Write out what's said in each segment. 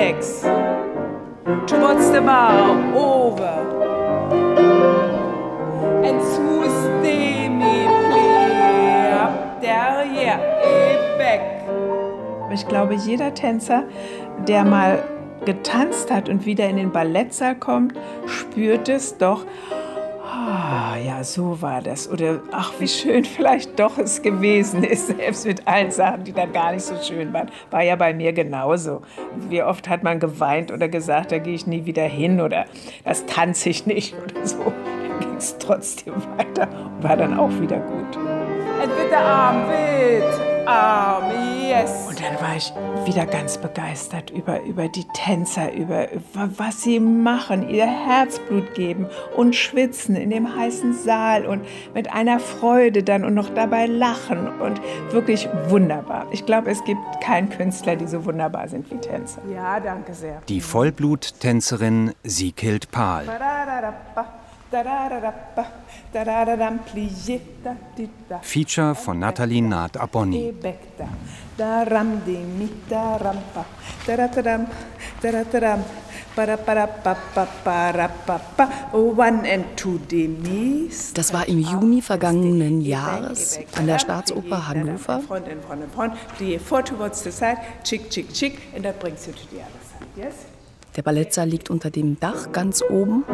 legs towards the bar, over. And smooth me play up there, yeah, back. Ich glaube, jeder Tänzer, der mal getanzt hat und wieder in den Ballettsaal kommt, spürt es doch, Ah, ja, so war das. Oder ach, wie schön vielleicht doch es gewesen ist, selbst mit allen Sachen, die dann gar nicht so schön waren. War ja bei mir genauso. Wie oft hat man geweint oder gesagt, da gehe ich nie wieder hin oder das tanze ich nicht oder so. Dann ging es trotzdem weiter und war dann auch wieder gut. Bitte Arm, wild. Arm, yes. Und dann war ich wieder ganz begeistert über, über die Tänzer, über, was sie machen, ihr Herzblut geben und schwitzen in dem heißen Saal und mit einer Freude dann und noch dabei lachen und wirklich wunderbar. Ich glaube, es gibt keinen Künstler, die so wunderbar sind wie Tänzer. Ja, danke sehr. Die Vollbluttänzerin Siekild Pahl. Feature von Nathalie Naht Abonni. Das war im Juni vergangenen Jahres an der Staatsoper Hannover. Der Ballettsaal liegt unter dem Dach ganz oben.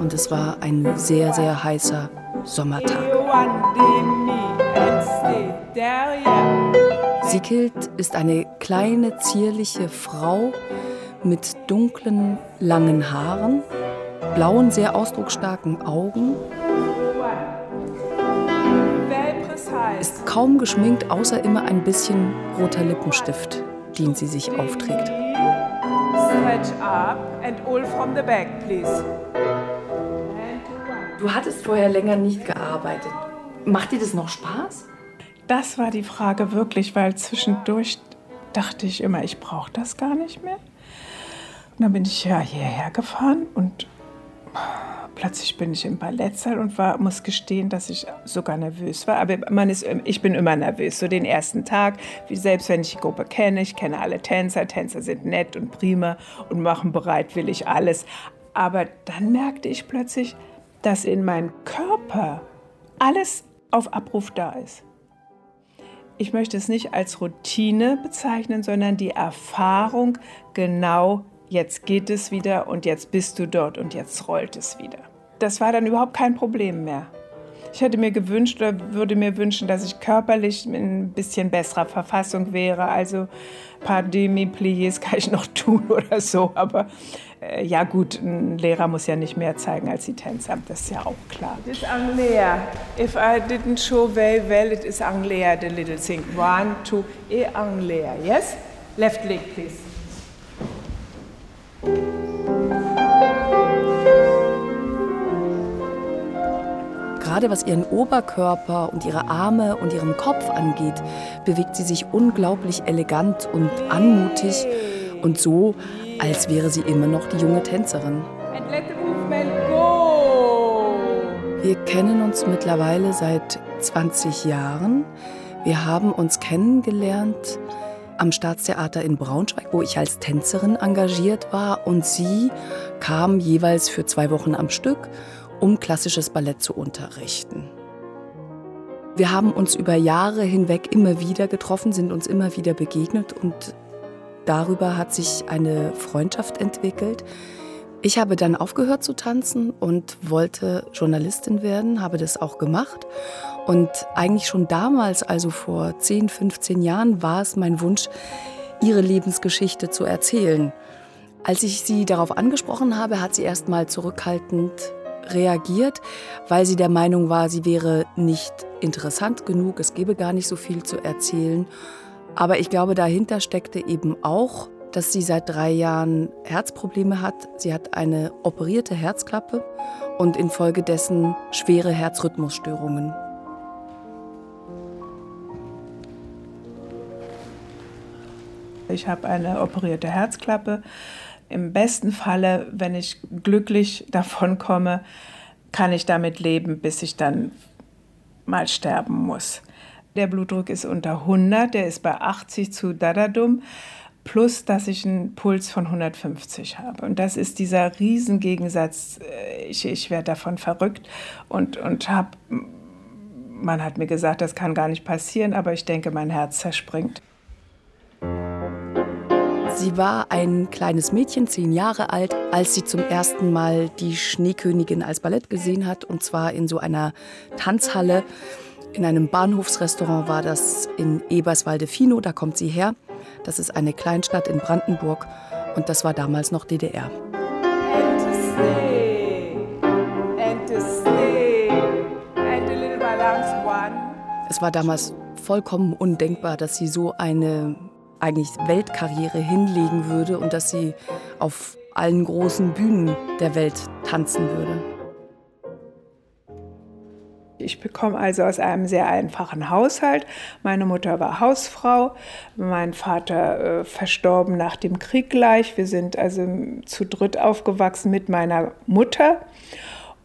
Und es war ein sehr, sehr heißer Sommertag. Sikild ist eine kleine, zierliche Frau mit dunklen, langen Haaren, blauen, sehr ausdrucksstarken Augen, ist kaum geschminkt, außer immer ein bisschen roter Lippenstift, den sie sich aufträgt. Stretch up and all from the back, please. Du hattest vorher länger nicht gearbeitet. Macht dir das noch Spaß? Das war die Frage wirklich, weil zwischendurch dachte ich immer, ich brauche das gar nicht mehr. Und dann bin ich ja hierher gefahren und plötzlich bin ich im Ballettsaal und war, muss gestehen, dass ich sogar nervös war. Aber man ist, ich bin immer nervös. So den ersten Tag, wie selbst wenn ich die Gruppe kenne, ich kenne alle Tänzer, Tänzer sind nett und prima und machen bereitwillig alles. Aber dann merkte ich plötzlich, dass in meinem Körper alles auf Abruf da ist. Ich möchte es nicht als Routine bezeichnen, sondern die Erfahrung, genau jetzt geht es wieder und jetzt bist du dort und jetzt rollt es wieder. Das war dann überhaupt kein Problem mehr. Ich hätte mir gewünscht oder würde mir wünschen, dass ich körperlich in ein bisschen besserer Verfassung wäre. Also ein paar Demi-Pliés kann ich noch tun oder so. Aber äh, ja gut, ein Lehrer muss ja nicht mehr zeigen als die Tänzer. Das ist ja auch klar. It is Anglea. If I didn't show very well, it is Anglea, the little thing. One, two, e Anglea. Yes? Left leg, please. Gerade was ihren Oberkörper und ihre Arme und ihren Kopf angeht, bewegt sie sich unglaublich elegant und anmutig und so, als wäre sie immer noch die junge Tänzerin. Wir kennen uns mittlerweile seit 20 Jahren. Wir haben uns kennengelernt am Staatstheater in Braunschweig, wo ich als Tänzerin engagiert war und sie kam jeweils für zwei Wochen am Stück um klassisches Ballett zu unterrichten. Wir haben uns über Jahre hinweg immer wieder getroffen, sind uns immer wieder begegnet und darüber hat sich eine Freundschaft entwickelt. Ich habe dann aufgehört zu tanzen und wollte Journalistin werden, habe das auch gemacht. Und eigentlich schon damals, also vor 10, 15 Jahren, war es mein Wunsch, ihre Lebensgeschichte zu erzählen. Als ich sie darauf angesprochen habe, hat sie erst mal zurückhaltend reagiert, weil sie der Meinung war, sie wäre nicht interessant genug, es gebe gar nicht so viel zu erzählen. Aber ich glaube, dahinter steckte eben auch, dass sie seit drei Jahren Herzprobleme hat. Sie hat eine operierte Herzklappe und infolgedessen schwere Herzrhythmusstörungen. Ich habe eine operierte Herzklappe im besten Falle, wenn ich glücklich davon komme, kann ich damit leben, bis ich dann mal sterben muss. Der Blutdruck ist unter 100, der ist bei 80 zu Dadadum, plus dass ich einen Puls von 150 habe. Und das ist dieser Riesengegensatz. Äh, ich, ich werde davon verrückt und, und habe, man hat mir gesagt, das kann gar nicht passieren, aber ich denke, mein Herz zerspringt. Sie war ein kleines Mädchen, zehn Jahre alt, als sie zum ersten Mal die Schneekönigin als Ballett gesehen hat, und zwar in so einer Tanzhalle. In einem Bahnhofsrestaurant war das in Eberswalde-Fino, da kommt sie her. Das ist eine Kleinstadt in Brandenburg und das war damals noch DDR. Es war damals vollkommen undenkbar, dass sie so eine eigentlich Weltkarriere hinlegen würde und dass sie auf allen großen Bühnen der Welt tanzen würde. Ich bekomme also aus einem sehr einfachen Haushalt. Meine Mutter war Hausfrau, mein Vater äh, verstorben nach dem Krieg gleich. Wir sind also zu dritt aufgewachsen mit meiner Mutter.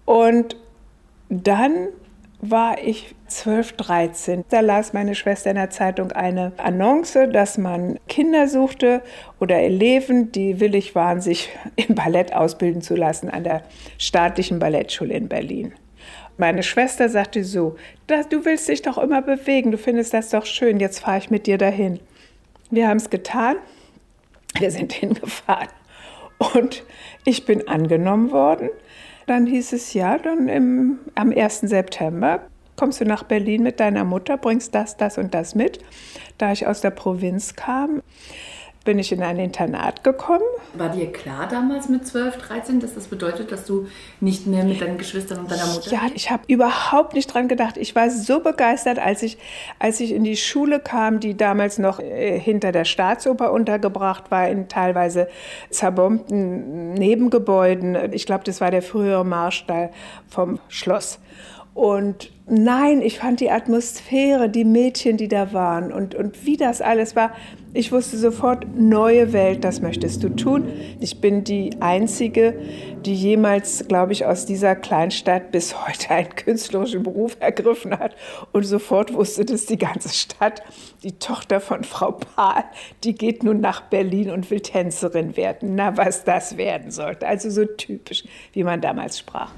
Und dann war ich 12, 13. Da las meine Schwester in der Zeitung eine Annonce, dass man Kinder suchte oder Eleven, die willig waren, sich im Ballett ausbilden zu lassen an der staatlichen Ballettschule in Berlin. Meine Schwester sagte so, du willst dich doch immer bewegen, du findest das doch schön, jetzt fahre ich mit dir dahin. Wir haben es getan, wir sind hingefahren und ich bin angenommen worden. Dann hieß es ja, dann im, am 1. September kommst du nach Berlin mit deiner Mutter, bringst das, das und das mit. Da ich aus der Provinz kam, bin ich in ein Internat gekommen. War dir klar damals mit 12, 13, dass das bedeutet, dass du nicht mehr mit deinen Geschwistern und deiner Mutter? Ja, ich habe überhaupt nicht dran gedacht. Ich war so begeistert, als ich, als ich in die Schule kam, die damals noch äh, hinter der Staatsoper untergebracht war, in teilweise zerbombten Nebengebäuden. Ich glaube, das war der frühere Marstall vom Schloss. Und nein, ich fand die Atmosphäre, die Mädchen, die da waren und, und wie das alles war. Ich wusste sofort, neue Welt, das möchtest du tun. Ich bin die Einzige, die jemals, glaube ich, aus dieser Kleinstadt bis heute einen künstlerischen Beruf ergriffen hat und sofort wusste dass die ganze Stadt. Die Tochter von Frau Pahl, die geht nun nach Berlin und will Tänzerin werden. Na, was das werden sollte. Also so typisch, wie man damals sprach.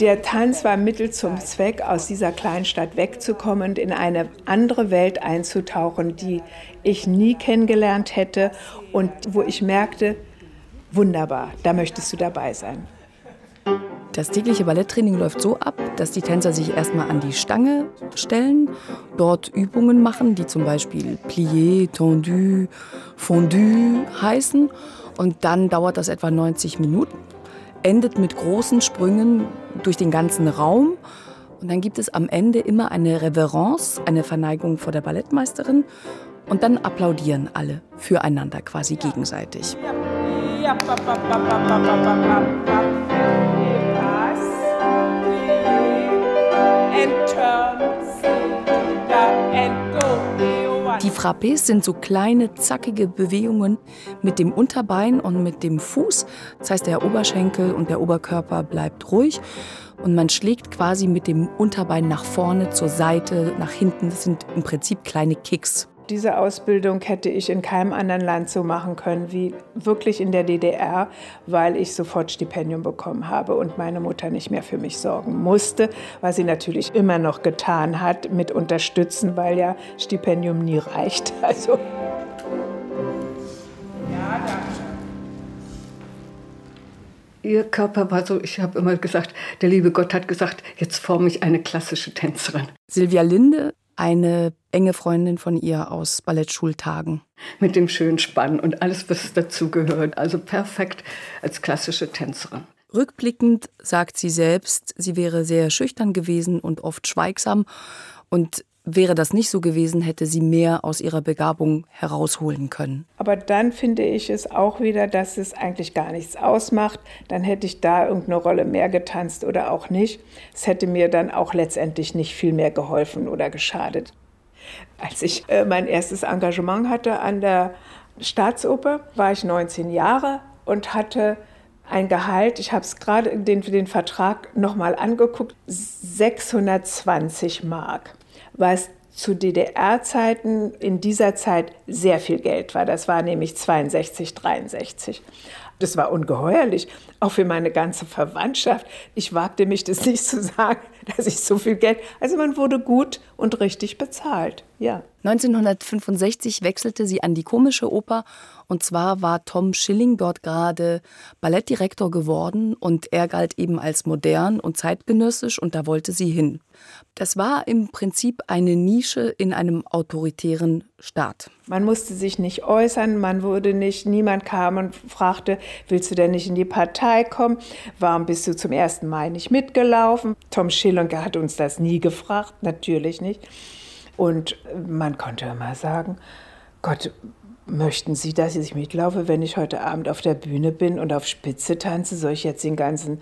Der Tanz war Mittel zum Zweck, aus dieser Kleinstadt wegzukommen und in eine andere Welt einzutauchen, die ich nie kennengelernt hätte und wo ich merkte, wunderbar, da möchtest du dabei sein. Das tägliche Balletttraining läuft so ab, dass die Tänzer sich erstmal an die Stange stellen, dort Übungen machen, die zum Beispiel Plié, Tendu, Fondu heißen. Und dann dauert das etwa 90 Minuten, endet mit großen Sprüngen durch den ganzen Raum. Und dann gibt es am Ende immer eine Reverence, eine Verneigung vor der Ballettmeisterin. Und dann applaudieren alle füreinander quasi gegenseitig. Ja. Die Frappés sind so kleine, zackige Bewegungen mit dem Unterbein und mit dem Fuß. Das heißt, der Oberschenkel und der Oberkörper bleibt ruhig und man schlägt quasi mit dem Unterbein nach vorne, zur Seite, nach hinten. Das sind im Prinzip kleine Kicks. Diese Ausbildung hätte ich in keinem anderen Land so machen können wie wirklich in der DDR, weil ich sofort Stipendium bekommen habe und meine Mutter nicht mehr für mich sorgen musste, was sie natürlich immer noch getan hat mit Unterstützen, weil ja Stipendium nie reicht. Also ja, danke. Ihr Körper war so, ich habe immer gesagt, der liebe Gott hat gesagt, jetzt forme ich eine klassische Tänzerin. Silvia Linde eine enge Freundin von ihr aus Ballettschultagen. Mit dem schönen Spann und alles, was dazugehört. Also perfekt als klassische Tänzerin. Rückblickend sagt sie selbst, sie wäre sehr schüchtern gewesen und oft schweigsam. Und Wäre das nicht so gewesen, hätte sie mehr aus ihrer Begabung herausholen können. Aber dann finde ich es auch wieder, dass es eigentlich gar nichts ausmacht. Dann hätte ich da irgendeine Rolle mehr getanzt oder auch nicht. Es hätte mir dann auch letztendlich nicht viel mehr geholfen oder geschadet. Als ich äh, mein erstes Engagement hatte an der Staatsoper, war ich 19 Jahre und hatte ein Gehalt, ich habe es gerade den, den Vertrag nochmal angeguckt, 620 Mark, was zu DDR-Zeiten in dieser Zeit sehr viel Geld war. Das war nämlich 62, 63. Das war ungeheuerlich, auch für meine ganze Verwandtschaft. Ich wagte mich das nicht zu sagen, dass ich so viel Geld. Also man wurde gut und richtig bezahlt, ja. 1965 wechselte sie an die Komische Oper und zwar war Tom Schilling dort gerade Ballettdirektor geworden und er galt eben als modern und zeitgenössisch und da wollte sie hin. Das war im Prinzip eine Nische in einem autoritären Staat. Man musste sich nicht äußern, man wurde nicht, niemand kam und fragte, willst du denn nicht in die Partei kommen? Warum bist du zum 1. Mai nicht mitgelaufen? Tom Schilling hat uns das nie gefragt, natürlich nicht. Und man konnte immer sagen, Gott, möchten Sie, dass ich mitlaufe, wenn ich heute Abend auf der Bühne bin und auf Spitze tanze? Soll ich jetzt den ganzen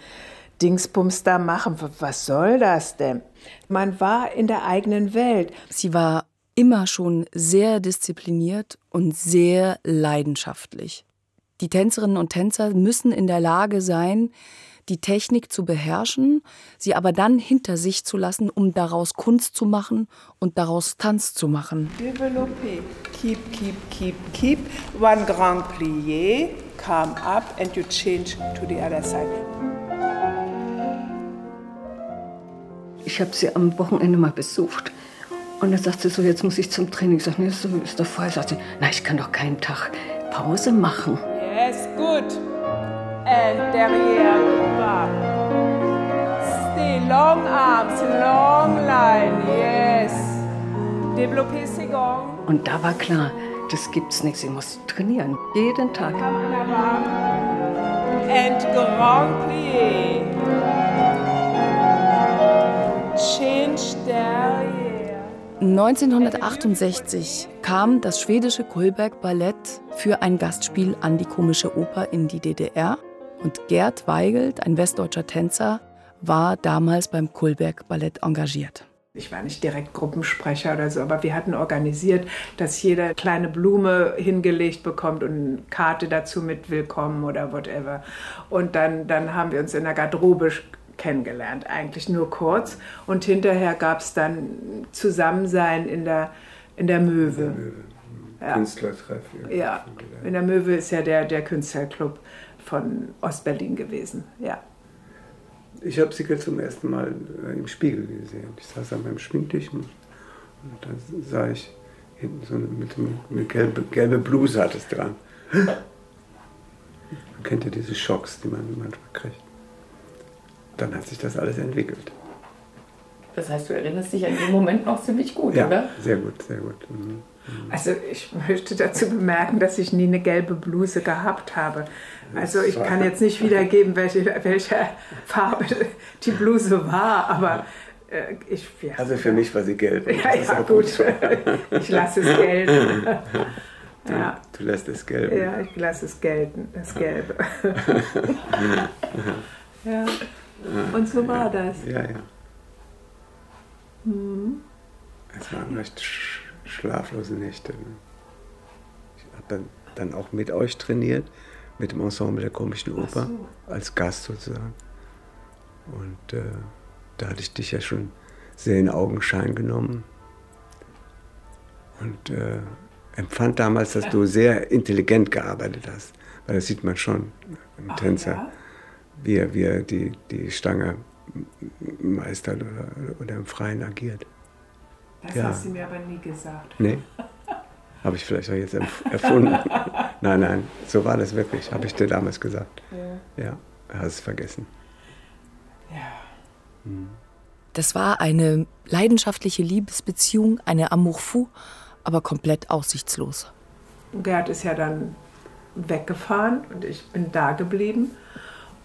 Dingsbums da machen? Was soll das denn? Man war in der eigenen Welt. Sie war immer schon sehr diszipliniert und sehr leidenschaftlich. Die Tänzerinnen und Tänzer müssen in der Lage sein, die Technik zu beherrschen, sie aber dann hinter sich zu lassen, um daraus Kunst zu machen und daraus Tanz zu machen. Développer, keep, keep, keep, keep. One grand plié, come up and you change to the other side. Ich habe sie am Wochenende mal besucht. Und dann sagt sie so, jetzt muss ich zum Training. Ich sage, nee, ist, ist doch voll. Sagt sie, na, ich kann doch keinen Tag Pause machen. Yes, gut. And derrière, bas. Stay, long arms, long line, yes. Développer ses gants. Und da war klar, das gibt's nicht. Sie muss trainieren, jeden Tag. And grand plié. Change derrière. 1968 kam das schwedische Kullberg Ballett für ein Gastspiel an die Komische Oper in die DDR und Gerd Weigelt, ein westdeutscher Tänzer, war damals beim Kullberg Ballett engagiert. Ich war nicht direkt Gruppensprecher oder so, aber wir hatten organisiert, dass jeder kleine Blume hingelegt bekommt und eine Karte dazu mit Willkommen oder whatever. Und dann, dann haben wir uns in der Garderobe kennengelernt, eigentlich nur kurz. Und hinterher gab es dann Zusammensein in der, in der Möwe. Der Möwe. Ja. Künstlertreff. Ja, in der Möwe ist ja der, der Künstlerclub von Ostberlin gewesen, ja. Ich habe sie zum ersten Mal äh, im Spiegel gesehen. Ich saß an meinem Schminktisch und, und da sah ich hinten so eine, mit eine gelbe, gelbe Bluse hat es dran. Man kennt ja diese Schocks, die man manchmal kriegt. Dann hat sich das alles entwickelt. Das heißt, du erinnerst dich an den Moment noch ziemlich gut, ja, oder? Sehr gut, sehr gut. Mhm. Also ich möchte dazu bemerken, dass ich nie eine gelbe Bluse gehabt habe. Also ich kann jetzt nicht wiedergeben, welche, welche Farbe die Bluse war, aber äh, ich... Ja. Also für mich war sie gelb. Ja, ja gut. ich lasse es gelten. Du, ja. du lässt es gelten. Ja, ich lasse es gelten, das Gelbe. ja. Und so war das. Ja, ja. Mhm. Es waren recht schlaflose Nächte. Ne? Ich habe dann, dann auch mit euch trainiert, mit dem Ensemble der komischen Oper, so. als Gast sozusagen. Und äh, da hatte ich dich ja schon sehr in Augenschein genommen. Und äh, empfand damals, dass du sehr intelligent gearbeitet hast. Weil das sieht man schon im Ach, Tänzer, ja? wie, er, wie er die, die Stange meistert oder, oder im Freien agiert. Das ja. hast du mir aber nie gesagt. Nee. Habe ich vielleicht auch jetzt erfunden. nein, nein, so war das wirklich. Habe ich dir damals gesagt. Ja. Ja, hast es vergessen. Ja. Hm. Das war eine leidenschaftliche Liebesbeziehung, eine Amour fou, aber komplett aussichtslos. Gerd ist ja dann weggefahren und ich bin da geblieben.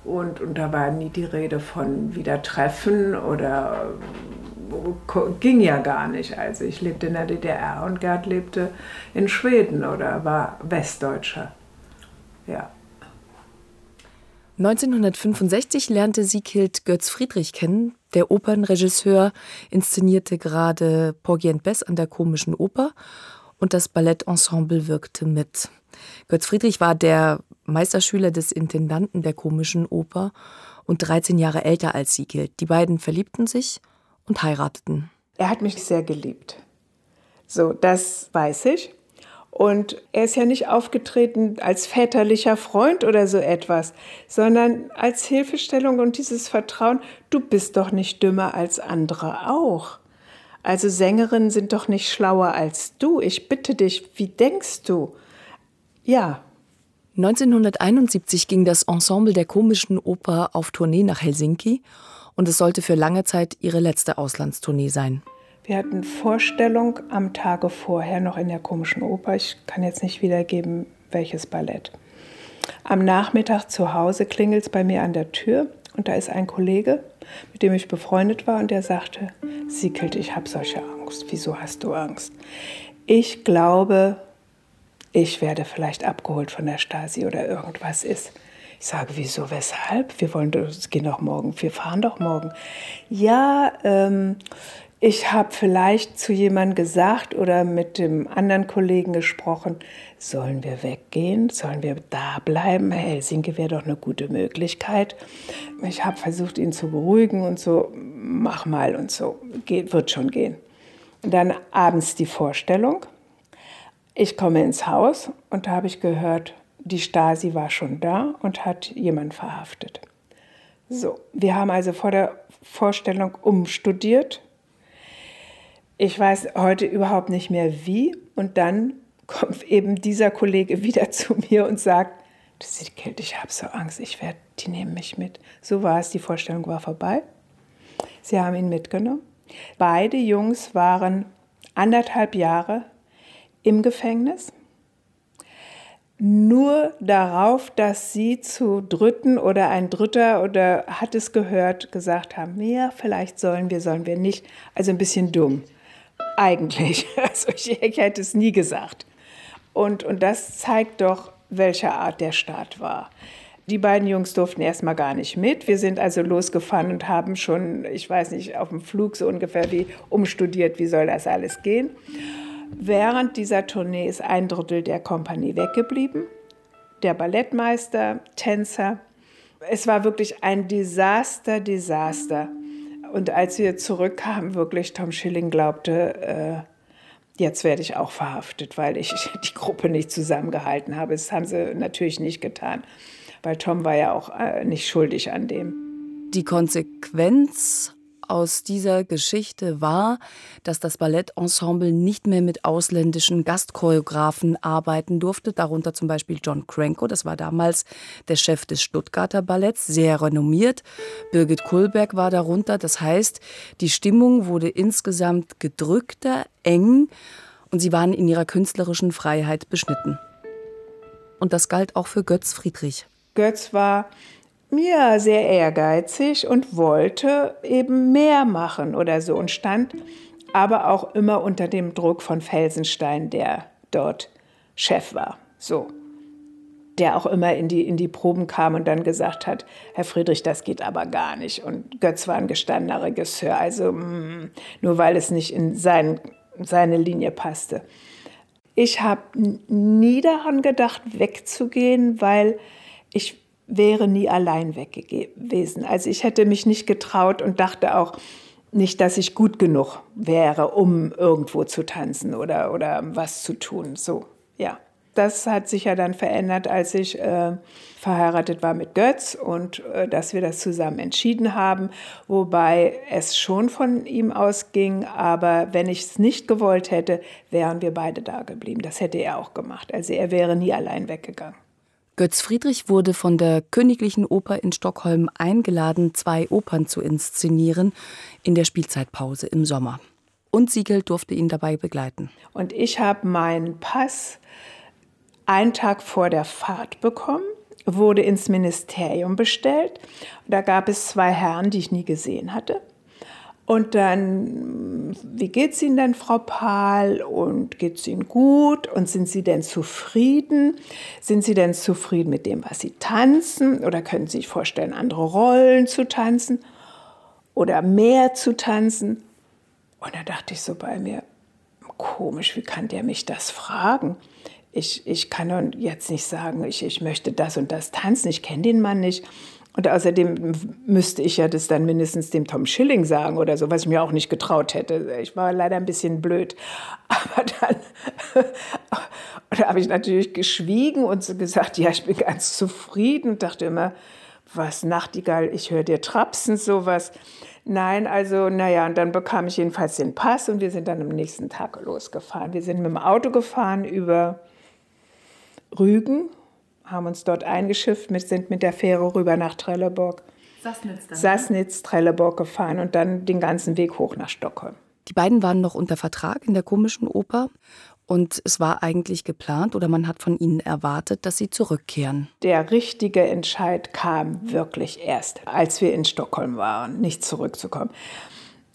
Und, und da war nie die Rede von wieder treffen oder ging ja gar nicht. Also ich lebte in der DDR und Gerd lebte in Schweden oder war Westdeutscher. Ja. 1965 lernte Sieghild Götz Friedrich kennen. Der Opernregisseur inszenierte gerade Porgy and Bess an der Komischen Oper. Und das Ballettensemble wirkte mit. Götz Friedrich war der Meisterschüler des Intendanten der Komischen Oper und 13 Jahre älter als Siegild. Die beiden verliebten sich und heirateten. Er hat mich sehr geliebt. So, das weiß ich. Und er ist ja nicht aufgetreten als väterlicher Freund oder so etwas, sondern als Hilfestellung und dieses Vertrauen, du bist doch nicht dümmer als andere auch. Also Sängerinnen sind doch nicht schlauer als du. Ich bitte dich, wie denkst du? Ja. 1971 ging das Ensemble der komischen Oper auf Tournee nach Helsinki und es sollte für lange Zeit ihre letzte Auslandstournee sein. Wir hatten Vorstellung am Tage vorher noch in der komischen Oper. Ich kann jetzt nicht wiedergeben, welches Ballett. Am Nachmittag zu Hause klingelt es bei mir an der Tür und da ist ein Kollege, mit dem ich befreundet war und der sagte, Siekelt, ich habe solche Angst. Wieso hast du Angst? Ich glaube, ich werde vielleicht abgeholt von der Stasi oder irgendwas ist. Ich sage, wieso, weshalb? Wir wollen, gehen doch morgen, wir fahren doch morgen. Ja, ähm, ich habe vielleicht zu jemandem gesagt oder mit dem anderen Kollegen gesprochen, sollen wir weggehen? Sollen wir da bleiben? Helsinki wäre doch eine gute Möglichkeit. Ich habe versucht, ihn zu beruhigen und so, mach mal und so, geht, wird schon gehen. dann abends die Vorstellung. Ich komme ins Haus und da habe ich gehört, die Stasi war schon da und hat jemanden verhaftet. So, wir haben also vor der Vorstellung umstudiert ich weiß heute überhaupt nicht mehr wie. Und dann kommt eben dieser Kollege wieder zu mir und sagt, das ist Kälte, ich habe so Angst, ich werde, die nehmen mich mit. So war es, die Vorstellung war vorbei. Sie haben ihn mitgenommen. Beide Jungs waren anderthalb Jahre im Gefängnis. Nur darauf, dass sie zu Dritten oder ein Dritter oder hat es gehört, gesagt haben, ja, vielleicht sollen wir, sollen wir nicht. Also ein bisschen dumm. Eigentlich. Also ich, hätte es nie gesagt. Und, und das zeigt doch, welche Art der Staat war. Die beiden Jungs durften erstmal gar nicht mit. Wir sind also losgefahren und haben schon, ich weiß nicht, auf dem Flug so ungefähr wie umstudiert, wie soll das alles gehen. Während dieser Tournee ist ein Drittel der Kompanie weggeblieben. Der Ballettmeister, Tänzer. Es war wirklich ein Desaster, Desaster. Und als wir zurückkamen, wirklich Tom Schilling glaubte, äh, jetzt werde ich auch verhaftet, weil ich die Gruppe nicht zusammengehalten habe. Das haben sie natürlich nicht getan, weil Tom war ja auch äh, nicht schuldig an dem. Die Konsequenz aus dieser Geschichte war, dass das Ballettensemble nicht mehr mit ausländischen Gastchoreografen arbeiten durfte, darunter zum Beispiel John Cranko, das war damals der Chef des Stuttgarter Balletts, sehr renommiert. Birgit Kullberg war darunter, das heißt, die Stimmung wurde insgesamt gedrückter, eng und sie waren in ihrer künstlerischen Freiheit beschnitten. Und das galt auch für Götz Friedrich. Götz war ja, sehr ehrgeizig und wollte eben mehr machen oder so und stand aber auch immer unter dem Druck von Felsenstein, der dort Chef war. So. Der auch immer in die, in die Proben kam und dann gesagt hat, Herr Friedrich, das geht aber gar nicht. Und Götz war ein gestandener Regisseur, also mh, mm, nur weil es nicht in sein, seine Linie passte. Ich habe nie daran gedacht, wegzugehen, weil ich wäre nie allein weg gewesen. Also ich hätte mich nicht getraut und dachte auch nicht, dass ich gut genug wäre, um irgendwo zu tanzen oder, oder was zu tun. So, ja. Das hat sich ja dann verändert, als ich äh, verheiratet war mit Götz und äh, dass wir das zusammen entschieden haben, wobei es schon von ihm ausging, aber wenn ich es nicht gewollt hätte, wären wir beide da geblieben. Das hätte er auch gemacht. Also er wäre nie allein weggegangen. Götz Friedrich wurde von der Königlichen Oper in Stockholm eingeladen, zwei Opern zu inszenieren in der Spielzeitpause im Sommer. Und Siegel durfte ihn dabei begleiten. Und ich habe meinen Pass einen Tag vor der Fahrt bekommen, wurde ins Ministerium bestellt. Da gab es zwei Herren, die ich nie gesehen hatte. Und dann, wie geht es Ihnen denn, Frau Pahl? Und geht es Ihnen gut? Und sind Sie denn zufrieden? Sind Sie denn zufrieden mit dem, was Sie tanzen? Oder können Sie sich vorstellen, andere Rollen zu tanzen? Oder mehr zu tanzen? Und da dachte ich so bei mir, komisch, wie kann der mich das fragen? Ich, ich kann jetzt nicht sagen, ich, ich möchte das und das tanzen, ich kenne den Mann nicht. Und außerdem müsste ich ja das dann mindestens dem Tom Schilling sagen oder so, was ich mir auch nicht getraut hätte. Ich war leider ein bisschen blöd. Aber dann da habe ich natürlich geschwiegen und gesagt, ja, ich bin ganz zufrieden und dachte immer, was Nachtigall, ich höre dir trapsen, sowas. Nein, also, naja, und dann bekam ich jedenfalls den Pass und wir sind dann am nächsten Tag losgefahren. Wir sind mit dem Auto gefahren über Rügen, haben uns dort eingeschifft, sind mit der Fähre rüber nach Trelleborg. Sassnitz dann. Sassnitz, Trelleborg gefahren und dann den ganzen Weg hoch nach Stockholm. Die beiden waren noch unter Vertrag in der komischen Oper und es war eigentlich geplant oder man hat von ihnen erwartet, dass sie zurückkehren. Der richtige Entscheid kam wirklich erst, als wir in Stockholm waren, nicht zurückzukommen.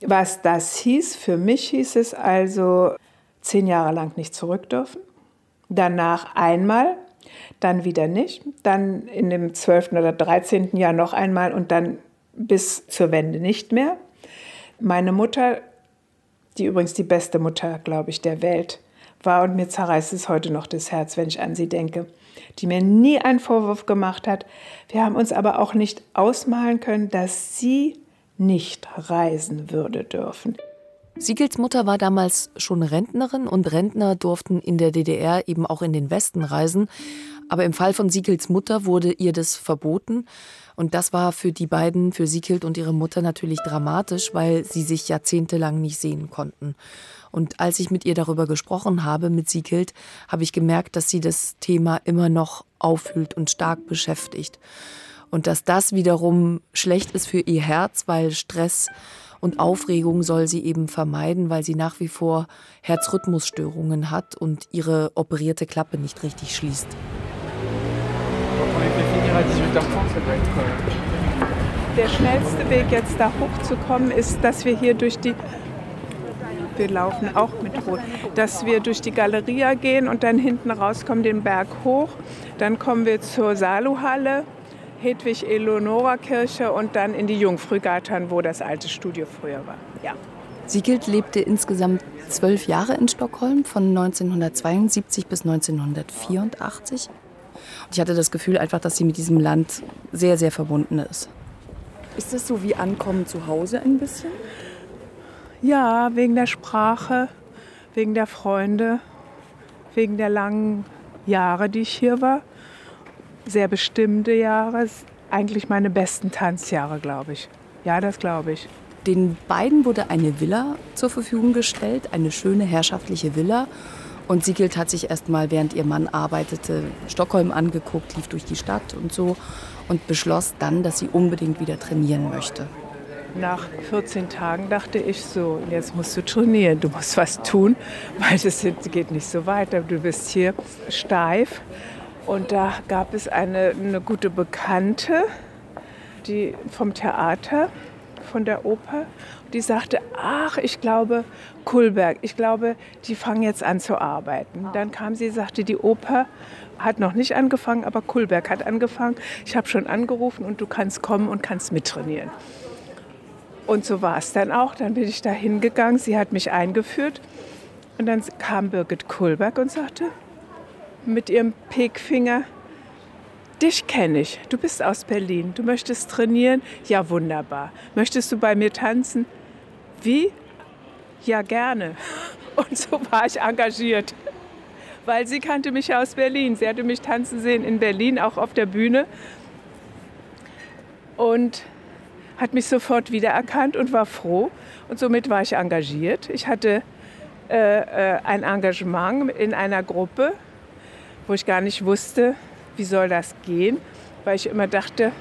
Was das hieß, für mich hieß es also, zehn Jahre lang nicht zurück dürfen. Danach einmal, dann wieder nicht. Dann in dem 12. oder 13. Jahr noch einmal und dann bis zur Wende nicht mehr. Meine Mutter, die übrigens die beste Mutter, glaube ich, der Welt war und mir zerreißt es heute noch das Herz, wenn ich an sie denke, die mir nie einen Vorwurf gemacht hat. Wir haben uns aber auch nicht ausmalen können, dass sie nicht reisen würde dürfen. Siegels Mutter war damals schon Rentnerin und Rentner durften in der DDR eben auch in den Westen reisen. Aber im Fall von Siegels Mutter wurde ihr das verboten. Und das war für die beiden, für Siegelt und ihre Mutter natürlich dramatisch, weil sie sich jahrzehntelang nicht sehen konnten. Und als ich mit ihr darüber gesprochen habe, mit Siegild, habe ich gemerkt, dass sie das Thema immer noch auffühlt und stark beschäftigt. Und dass das wiederum schlecht ist für ihr Herz, weil Stress und Aufregung soll sie eben vermeiden, weil sie nach wie vor Herzrhythmusstörungen hat und ihre operierte Klappe nicht richtig schließt. Der schnellste Weg jetzt da hochzukommen ist, dass wir hier durch die wir laufen auch mit Rot, dass wir durch die Galeria gehen und dann hinten rauskommen, den Berg hoch. Dann kommen wir zur Saluhalle, Hedwig-Eleonora-Kirche und dann in die Jungfrühgarten, wo das alte Studio früher war. Ja. Siegild lebte insgesamt zwölf Jahre in Stockholm, von 1972 bis 1984. Und ich hatte das Gefühl einfach, dass sie mit diesem Land sehr, sehr verbunden ist. Ist das so wie Ankommen zu Hause ein bisschen? Ja, wegen der Sprache, wegen der Freunde, wegen der langen Jahre, die ich hier war. Sehr bestimmte Jahre, eigentlich meine besten Tanzjahre, glaube ich. Ja, das glaube ich. Den beiden wurde eine Villa zur Verfügung gestellt, eine schöne herrschaftliche Villa. Und Sigrid hat sich erst mal, während ihr Mann arbeitete, Stockholm angeguckt, lief durch die Stadt und so und beschloss dann, dass sie unbedingt wieder trainieren möchte nach 14 Tagen dachte ich so, jetzt musst du trainieren, du musst was tun, weil das geht nicht so weiter. Du bist hier steif. Und da gab es eine, eine gute Bekannte, die vom Theater, von der Oper, die sagte, ach, ich glaube, Kulberg, ich glaube, die fangen jetzt an zu arbeiten. Dann kam sie, sagte, die Oper hat noch nicht angefangen, aber Kulberg hat angefangen. Ich habe schon angerufen und du kannst kommen und kannst mittrainieren. Und so war es dann auch. Dann bin ich da hingegangen, sie hat mich eingeführt. Und dann kam Birgit Kohlberg und sagte mit ihrem Pekfinger, dich kenne ich, du bist aus Berlin, du möchtest trainieren? Ja, wunderbar. Möchtest du bei mir tanzen? Wie? Ja, gerne. Und so war ich engagiert, weil sie kannte mich aus Berlin. Sie hatte mich tanzen sehen in Berlin, auch auf der Bühne. Und hat mich sofort wiedererkannt und war froh. Und somit war ich engagiert. Ich hatte äh, äh, ein Engagement in einer Gruppe, wo ich gar nicht wusste, wie soll das gehen, weil ich immer dachte,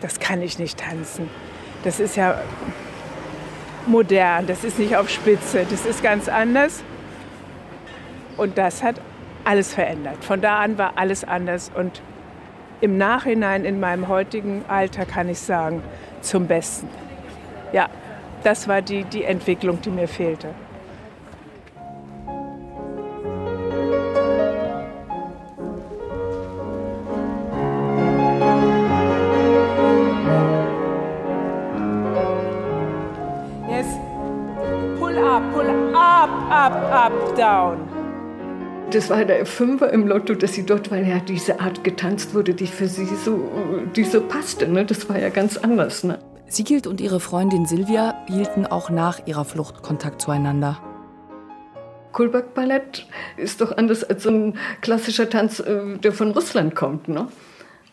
das kann ich nicht tanzen. Das ist ja modern, das ist nicht auf Spitze, das ist ganz anders. Und das hat alles verändert. Von da an war alles anders und im Nachhinein in meinem heutigen Alter kann ich sagen, zum Besten. Ja, das war die, die Entwicklung, die mir fehlte. Down. Das war der Fünfer im Lotto, dass sie dort, weil ja diese Art getanzt wurde, die für sie so, die so passte. Ne? Das war ja ganz anders. Ne? Siegild und ihre Freundin Silvia hielten auch nach ihrer Flucht Kontakt zueinander. Kulberg-Ballett ist doch anders als so ein klassischer Tanz, äh, der von Russland kommt. Ne?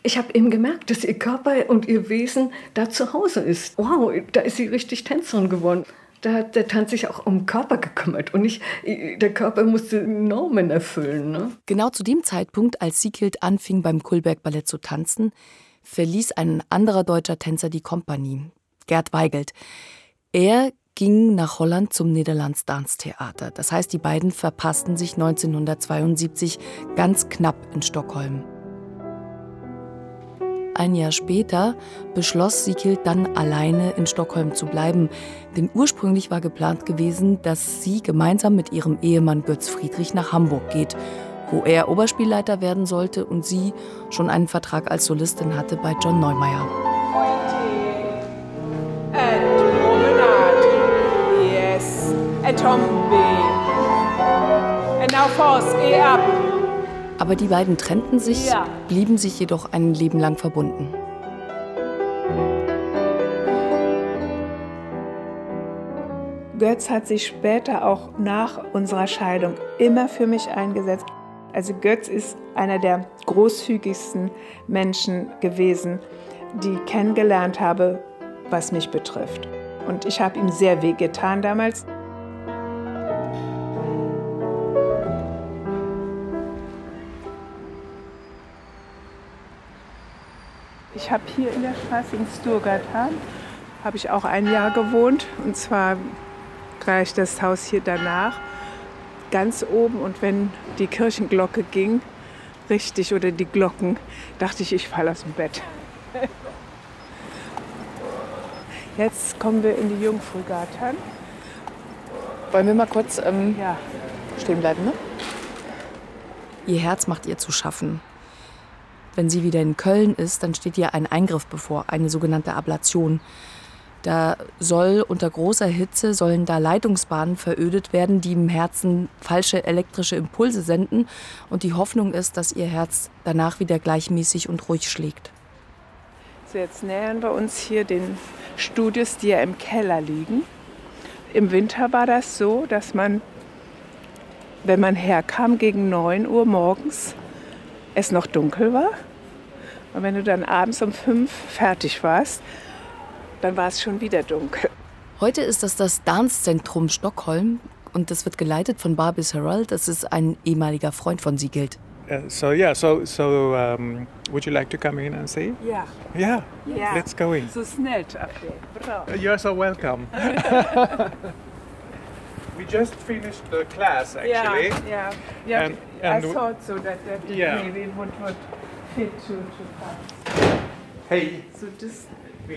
Ich habe eben gemerkt, dass ihr Körper und ihr Wesen da zu Hause ist. Wow, da ist sie richtig Tänzerin geworden. Da hat der Tanz sich auch um den Körper gekümmert und nicht, der Körper musste Normen erfüllen. Ne? Genau zu dem Zeitpunkt, als Siekild anfing, beim Kulberg-Ballett zu tanzen, verließ ein anderer deutscher Tänzer die Kompanie, Gerd Weigelt. Er ging nach Holland zum Niederlands Dance Theater. Das heißt, die beiden verpassten sich 1972 ganz knapp in Stockholm. Ein Jahr später beschloss Siekild dann alleine in Stockholm zu bleiben, denn ursprünglich war geplant gewesen, dass sie gemeinsam mit ihrem Ehemann Götz Friedrich nach Hamburg geht, wo er Oberspielleiter werden sollte und sie schon einen Vertrag als Solistin hatte bei John Neumeier. and Tombe. And now force, geh ab. Aber die beiden trennten sich, ja. blieben sich jedoch ein Leben lang verbunden. Götz hat sich später auch nach unserer Scheidung immer für mich eingesetzt. Also Götz ist einer der großzügigsten Menschen gewesen, die ich kennengelernt habe, was mich betrifft. Und ich habe ihm sehr weh getan damals. Ich habe hier in der Straße in Sturgatan habe ich auch ein Jahr gewohnt und zwar gleich das Haus hier danach, ganz oben und wenn die Kirchenglocke ging, richtig oder die Glocken, dachte ich, ich falle aus dem Bett. Jetzt kommen wir in die Jungfrühgarten. Wollen wir mal kurz ähm, ja. stehen bleiben, ne? Ihr Herz macht ihr zu schaffen. Wenn sie wieder in Köln ist, dann steht ihr ein Eingriff bevor, eine sogenannte Ablation. Da soll unter großer Hitze sollen da Leitungsbahnen verödet werden, die im Herzen falsche elektrische Impulse senden und die Hoffnung ist, dass ihr Herz danach wieder gleichmäßig und ruhig schlägt. So jetzt nähern wir uns hier den Studios, die ja im Keller liegen. Im Winter war das so, dass man, wenn man herkam gegen 9 Uhr morgens, es noch dunkel war. Und wenn du dann abends um fünf fertig warst, dann war es schon wieder dunkel. Heute ist das das Dance-Zentrum Stockholm und das wird geleitet von Barbis Herald. Das ist ein ehemaliger Freund von sie gilt. Uh, so yeah, so so um, would you like to come in and see? Yeah. Yeah. yeah. Let's go in. So schnell, Bravo. You're so welcome. we just finished the class actually. Yeah, yeah. yeah. And, I thought so that, that yeah. maybe would, would fit to, to class. Hey. So das,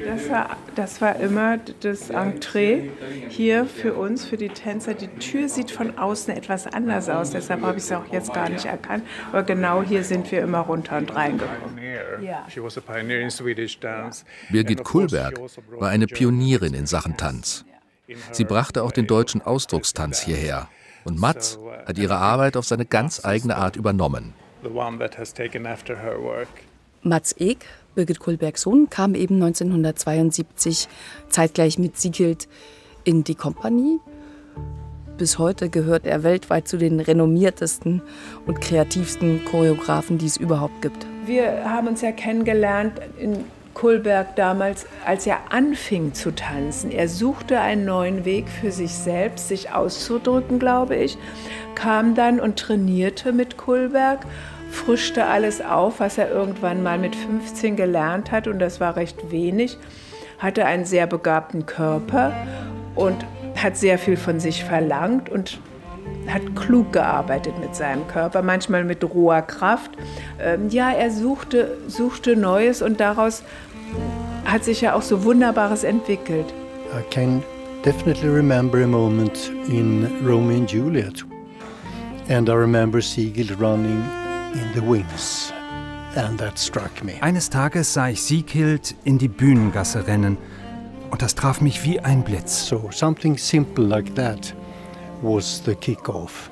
das, war, das war immer das Entree hier für uns, für die Tänzer. Die Tür sieht von außen etwas anders aus, deshalb habe ich es auch jetzt gar nicht erkannt. Aber genau hier sind wir immer runter und reingekommen. Birgit Kulberg also war eine Pionierin in Sachen Tanz. Sie brachte auch den deutschen Ausdruckstanz hierher. Und Matz hat ihre Arbeit auf seine ganz eigene Art übernommen. Mats Eck, Birgit Kohlbergs Sohn, kam eben 1972 zeitgleich mit Siegild in die Kompanie. Bis heute gehört er weltweit zu den renommiertesten und kreativsten Choreografen, die es überhaupt gibt. Wir haben uns ja kennengelernt in Kohlberg damals, als er anfing zu tanzen. Er suchte einen neuen Weg für sich selbst, sich auszudrücken, glaube ich, kam dann und trainierte mit Kohlberg, frischte alles auf, was er irgendwann mal mit 15 gelernt hat, und das war recht wenig, hatte einen sehr begabten Körper und hat sehr viel von sich verlangt und hat klug gearbeitet mit seinem Körper, manchmal mit roher Kraft. Ähm, ja, er suchte, suchte Neues und daraus hat sich ja auch so Wunderbares entwickelt. I can definitely remember a moment in Romeo and Juliet. And I remember Siegel running in the wings. And that struck me. Eines Tages sah ich Sieghild in die Bühnengasse rennen. Und das traf mich wie ein Blitz. So something simple like that was the kick-off.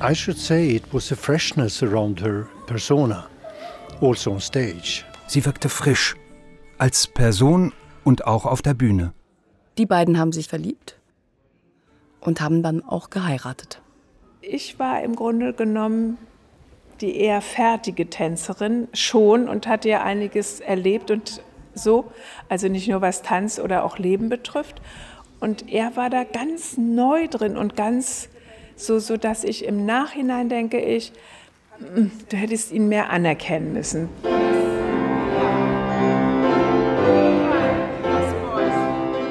I should say it was a freshness around her persona, also on stage. Sie wirkte frisch, als Person und auch auf der Bühne. Die beiden haben sich verliebt und haben dann auch geheiratet. Ich war im Grunde genommen die eher fertige Tänzerin schon und hatte ja einiges erlebt und so, also nicht nur was Tanz oder auch Leben betrifft. Und er war da ganz neu drin und ganz so, so dass ich im Nachhinein denke ich, hm, du hättest ihn mehr anerkennen müssen.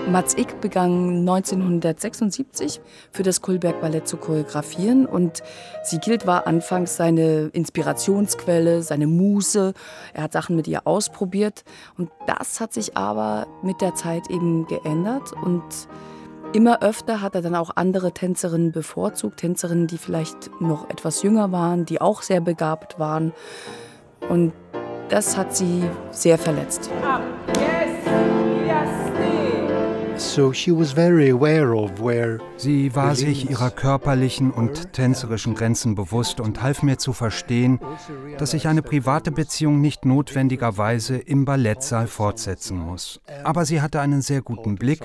Mats Ick begann 1976 für das Kulberg Ballett zu choreografieren. Und Sigild war anfangs seine Inspirationsquelle, seine Muse. Er hat Sachen mit ihr ausprobiert. Und das hat sich aber mit der Zeit eben geändert. Und immer öfter hat er dann auch andere Tänzerinnen bevorzugt, Tänzerinnen, die vielleicht noch etwas jünger waren, die auch sehr begabt waren. Und das hat sie sehr verletzt. Sie war sich ihrer körperlichen und tänzerischen Grenzen bewusst und half mir zu verstehen, dass ich eine private Beziehung nicht notwendigerweise im Ballettsaal fortsetzen muss. Aber sie hatte einen sehr guten Blick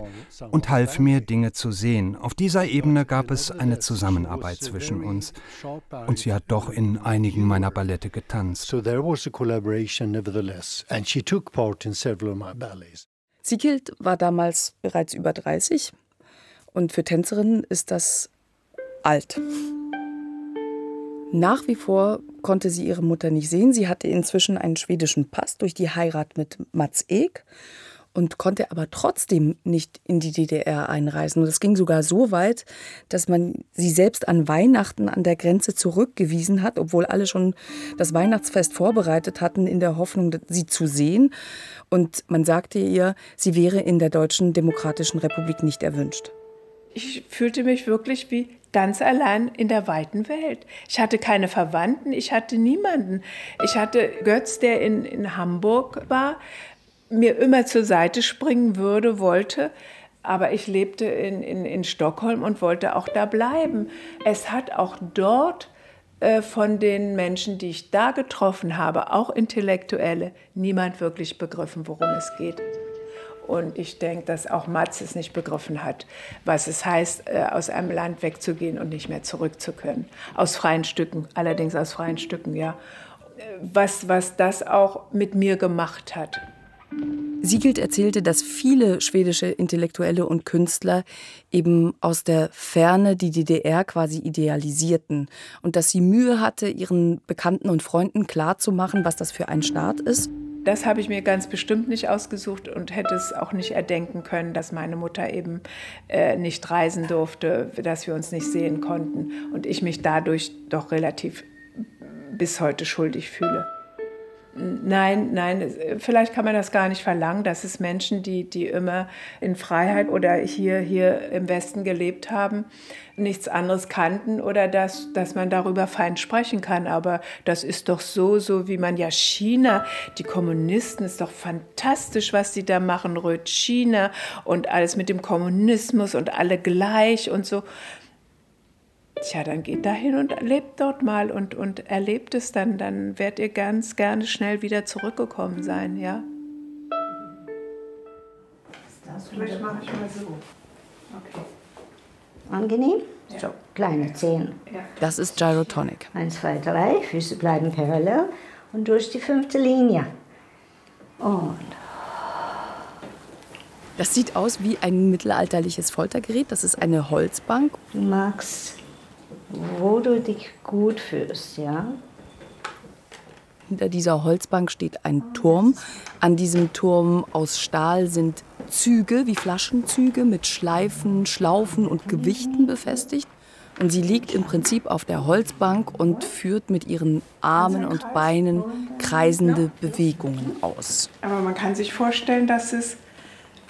und half mir, Dinge zu sehen. Auf dieser Ebene gab es eine Zusammenarbeit zwischen uns. Und sie hat doch in einigen meiner Ballette getanzt. So there was a collaboration nevertheless, and she took part in several of my ballets. Siegild war damals bereits über 30 und für Tänzerinnen ist das alt. Nach wie vor konnte sie ihre Mutter nicht sehen. Sie hatte inzwischen einen schwedischen Pass durch die Heirat mit Mats Ek und konnte aber trotzdem nicht in die DDR einreisen. Und es ging sogar so weit, dass man sie selbst an Weihnachten an der Grenze zurückgewiesen hat, obwohl alle schon das Weihnachtsfest vorbereitet hatten, in der Hoffnung, sie zu sehen. Und man sagte ihr, sie wäre in der Deutschen Demokratischen Republik nicht erwünscht. Ich fühlte mich wirklich wie ganz allein in der weiten Welt. Ich hatte keine Verwandten, ich hatte niemanden. Ich hatte Götz, der in, in Hamburg war mir immer zur Seite springen würde, wollte. Aber ich lebte in, in, in Stockholm und wollte auch da bleiben. Es hat auch dort äh, von den Menschen, die ich da getroffen habe, auch Intellektuelle, niemand wirklich begriffen, worum es geht. Und ich denke, dass auch Mats es nicht begriffen hat, was es heißt, äh, aus einem Land wegzugehen und nicht mehr zurück zu können. Aus freien Stücken, allerdings aus freien Stücken, ja. Äh, was, was das auch mit mir gemacht hat. Siegelt erzählte, dass viele schwedische Intellektuelle und Künstler eben aus der Ferne die DDR quasi idealisierten und dass sie Mühe hatte, ihren Bekannten und Freunden klarzumachen, was das für ein Staat ist. Das habe ich mir ganz bestimmt nicht ausgesucht und hätte es auch nicht erdenken können, dass meine Mutter eben äh, nicht reisen durfte, dass wir uns nicht sehen konnten und ich mich dadurch doch relativ bis heute schuldig fühle. Nein, nein, vielleicht kann man das gar nicht verlangen, dass es Menschen, die, die immer in Freiheit oder hier, hier im Westen gelebt haben, nichts anderes kannten oder dass, dass man darüber fein sprechen kann. Aber das ist doch so, so wie man ja China, die Kommunisten, ist doch fantastisch, was die da machen, Röt China und alles mit dem Kommunismus und alle gleich und so. Tja, dann geht dahin und lebt dort mal und, und erlebt es dann. Dann werdet ihr ganz gerne schnell wieder zurückgekommen sein, ja. Vielleicht mache ich mal so. Okay. Angenehm? Ja. So, kleine Zehen. Das ist Gyrotonic. Eins, zwei, drei. Füße bleiben parallel und durch die fünfte Linie. Und. Das sieht aus wie ein mittelalterliches Foltergerät. Das ist eine Holzbank. Du magst wo du dich gut fühlst, ja. Hinter dieser Holzbank steht ein Turm. An diesem Turm aus Stahl sind Züge wie Flaschenzüge mit Schleifen, Schlaufen und Gewichten befestigt. Und sie liegt im Prinzip auf der Holzbank und führt mit ihren Armen und Beinen kreisende Bewegungen aus. Aber man kann sich vorstellen, dass es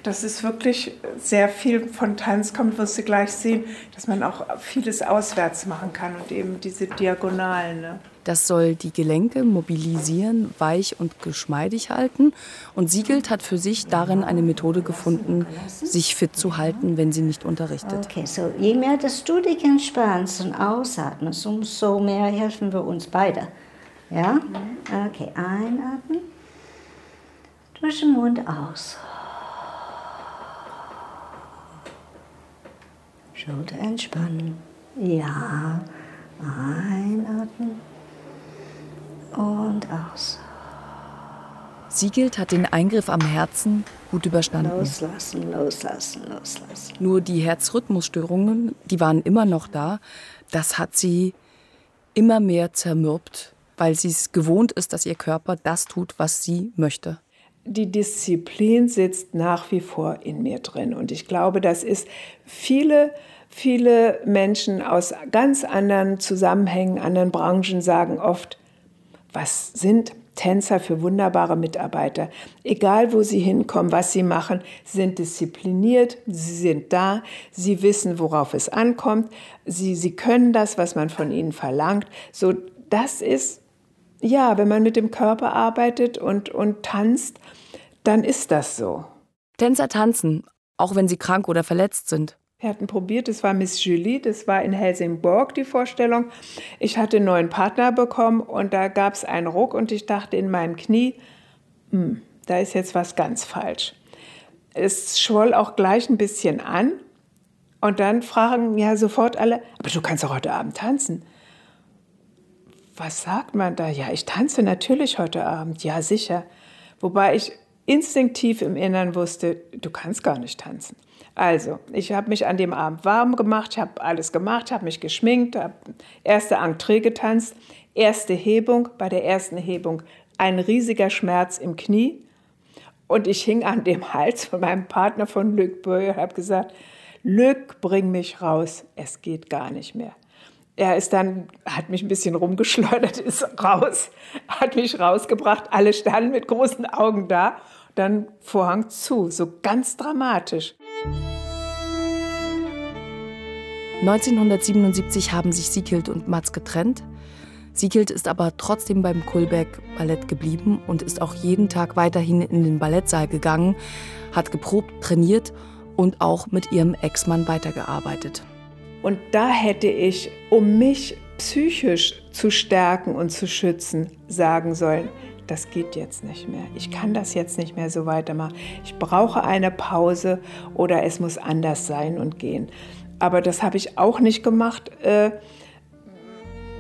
dass es wirklich sehr viel von Tanz kommt, wirst du gleich sehen, dass man auch vieles auswärts machen kann und eben diese Diagonalen. Ne? Das soll die Gelenke mobilisieren, weich und geschmeidig halten. Und Siegelt hat für sich darin eine Methode gefunden, sich fit zu halten, wenn sie nicht unterrichtet. Okay, so je mehr dass du dich entspannst und ausatmest, umso mehr helfen wir uns beide. Ja? Okay, einatmen. Durch den Mund aus. Schulter entspannen. Ja. Einatmen und aus. Siegelt hat den Eingriff am Herzen gut überstanden. Loslassen, loslassen, loslassen. Nur die Herzrhythmusstörungen, die waren immer noch da. Das hat sie immer mehr zermürbt, weil sie es gewohnt ist, dass ihr Körper das tut, was sie möchte. Die Disziplin sitzt nach wie vor in mir drin. Und ich glaube, das ist viele Viele Menschen aus ganz anderen Zusammenhängen, anderen Branchen sagen oft, was sind Tänzer für wunderbare Mitarbeiter. Egal, wo sie hinkommen, was sie machen, sind diszipliniert, sie sind da, sie wissen, worauf es ankommt, sie, sie können das, was man von ihnen verlangt. So, das ist, ja, wenn man mit dem Körper arbeitet und, und tanzt, dann ist das so. Tänzer tanzen, auch wenn sie krank oder verletzt sind. Wir hatten probiert, das war Miss Julie, das war in Helsingborg die Vorstellung. Ich hatte einen neuen Partner bekommen und da gab es einen Ruck und ich dachte in meinem Knie, hm, da ist jetzt was ganz falsch. Es schwoll auch gleich ein bisschen an und dann fragen ja sofort alle, aber du kannst doch heute Abend tanzen. Was sagt man da? Ja, ich tanze natürlich heute Abend, ja sicher. Wobei ich instinktiv im Innern wusste, du kannst gar nicht tanzen. Also, ich habe mich an dem Abend warm gemacht, habe alles gemacht, habe mich geschminkt, habe erste Entree getanzt, erste Hebung, bei der ersten Hebung ein riesiger Schmerz im Knie und ich hing an dem Hals von meinem Partner von Luc Böhe und habe gesagt, Luc, bring mich raus, es geht gar nicht mehr. Er ist dann, hat mich ein bisschen rumgeschleudert, ist raus, hat mich rausgebracht, alle standen mit großen Augen da, dann Vorhang zu, so ganz dramatisch. 1977 haben sich Siekild und Mats getrennt. Siekild ist aber trotzdem beim Kulbeck Ballett geblieben und ist auch jeden Tag weiterhin in den Ballettsaal gegangen, hat geprobt, trainiert und auch mit ihrem Ex-Mann weitergearbeitet. Und da hätte ich, um mich psychisch zu stärken und zu schützen, sagen sollen, das geht jetzt nicht mehr. Ich kann das jetzt nicht mehr so weitermachen. Ich brauche eine Pause oder es muss anders sein und gehen. Aber das habe ich auch nicht gemacht. Äh,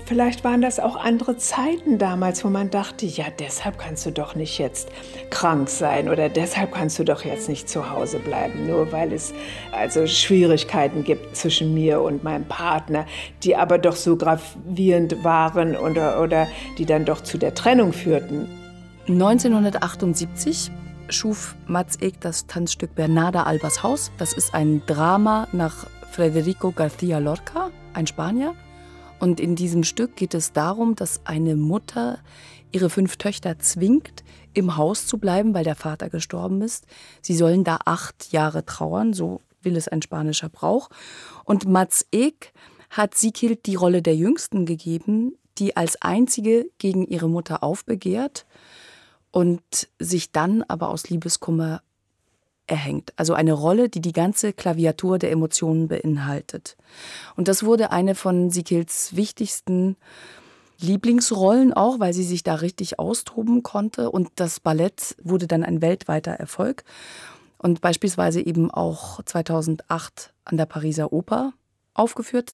vielleicht waren das auch andere Zeiten damals, wo man dachte, ja, deshalb kannst du doch nicht jetzt krank sein oder deshalb kannst du doch jetzt nicht zu Hause bleiben, nur weil es also Schwierigkeiten gibt zwischen mir und meinem Partner, die aber doch so gravierend waren oder, oder die dann doch zu der Trennung führten. 1978 schuf Mats Ek das Tanzstück Bernarda Albers Haus. Das ist ein Drama nach Federico García Lorca, ein Spanier. Und in diesem Stück geht es darum, dass eine Mutter ihre fünf Töchter zwingt, im Haus zu bleiben, weil der Vater gestorben ist. Sie sollen da acht Jahre trauern, so will es ein spanischer Brauch. Und Mats Ek hat Siekild die Rolle der Jüngsten gegeben, die als einzige gegen ihre Mutter aufbegehrt und sich dann aber aus Liebeskummer erhängt. Also eine Rolle, die die ganze Klaviatur der Emotionen beinhaltet. Und das wurde eine von Sikils wichtigsten Lieblingsrollen auch, weil sie sich da richtig austoben konnte. Und das Ballett wurde dann ein weltweiter Erfolg. Und beispielsweise eben auch 2008 an der Pariser Oper aufgeführt.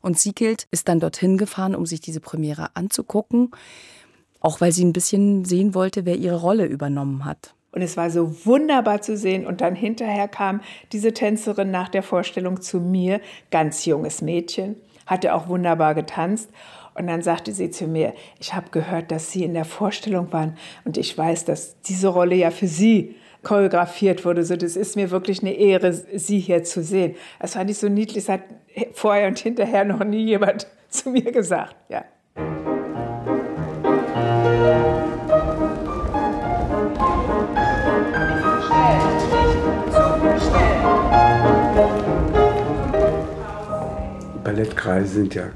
Und Siekild ist dann dorthin gefahren, um sich diese Premiere anzugucken, auch weil sie ein bisschen sehen wollte, wer ihre Rolle übernommen hat. Und es war so wunderbar zu sehen. Und dann hinterher kam diese Tänzerin nach der Vorstellung zu mir, ganz junges Mädchen, hatte auch wunderbar getanzt. Und dann sagte sie zu mir, ich habe gehört, dass Sie in der Vorstellung waren und ich weiß, dass diese Rolle ja für Sie choreografiert wurde. So, das ist mir wirklich eine Ehre, Sie hier zu sehen. Das fand ich so niedlich. Das hat vorher und hinterher noch nie jemand zu mir gesagt. Ja. Ballettkreise sind ja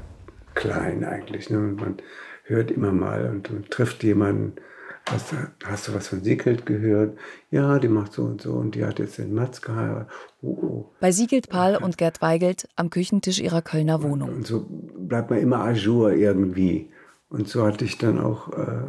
klein eigentlich. Ne? Man hört immer mal und, und trifft jemanden. Hast, hast, du was von Siegelt gehört? Ja, die macht so und so und die hat jetzt den Matz geheiratet. Oh. Bei Siegelt Pahl und Gerd Weigelt am Küchentisch ihrer Kölner Wohnung. Und, so bleibt man immer à jour irgendwie. Und so hatte ich dann auch äh,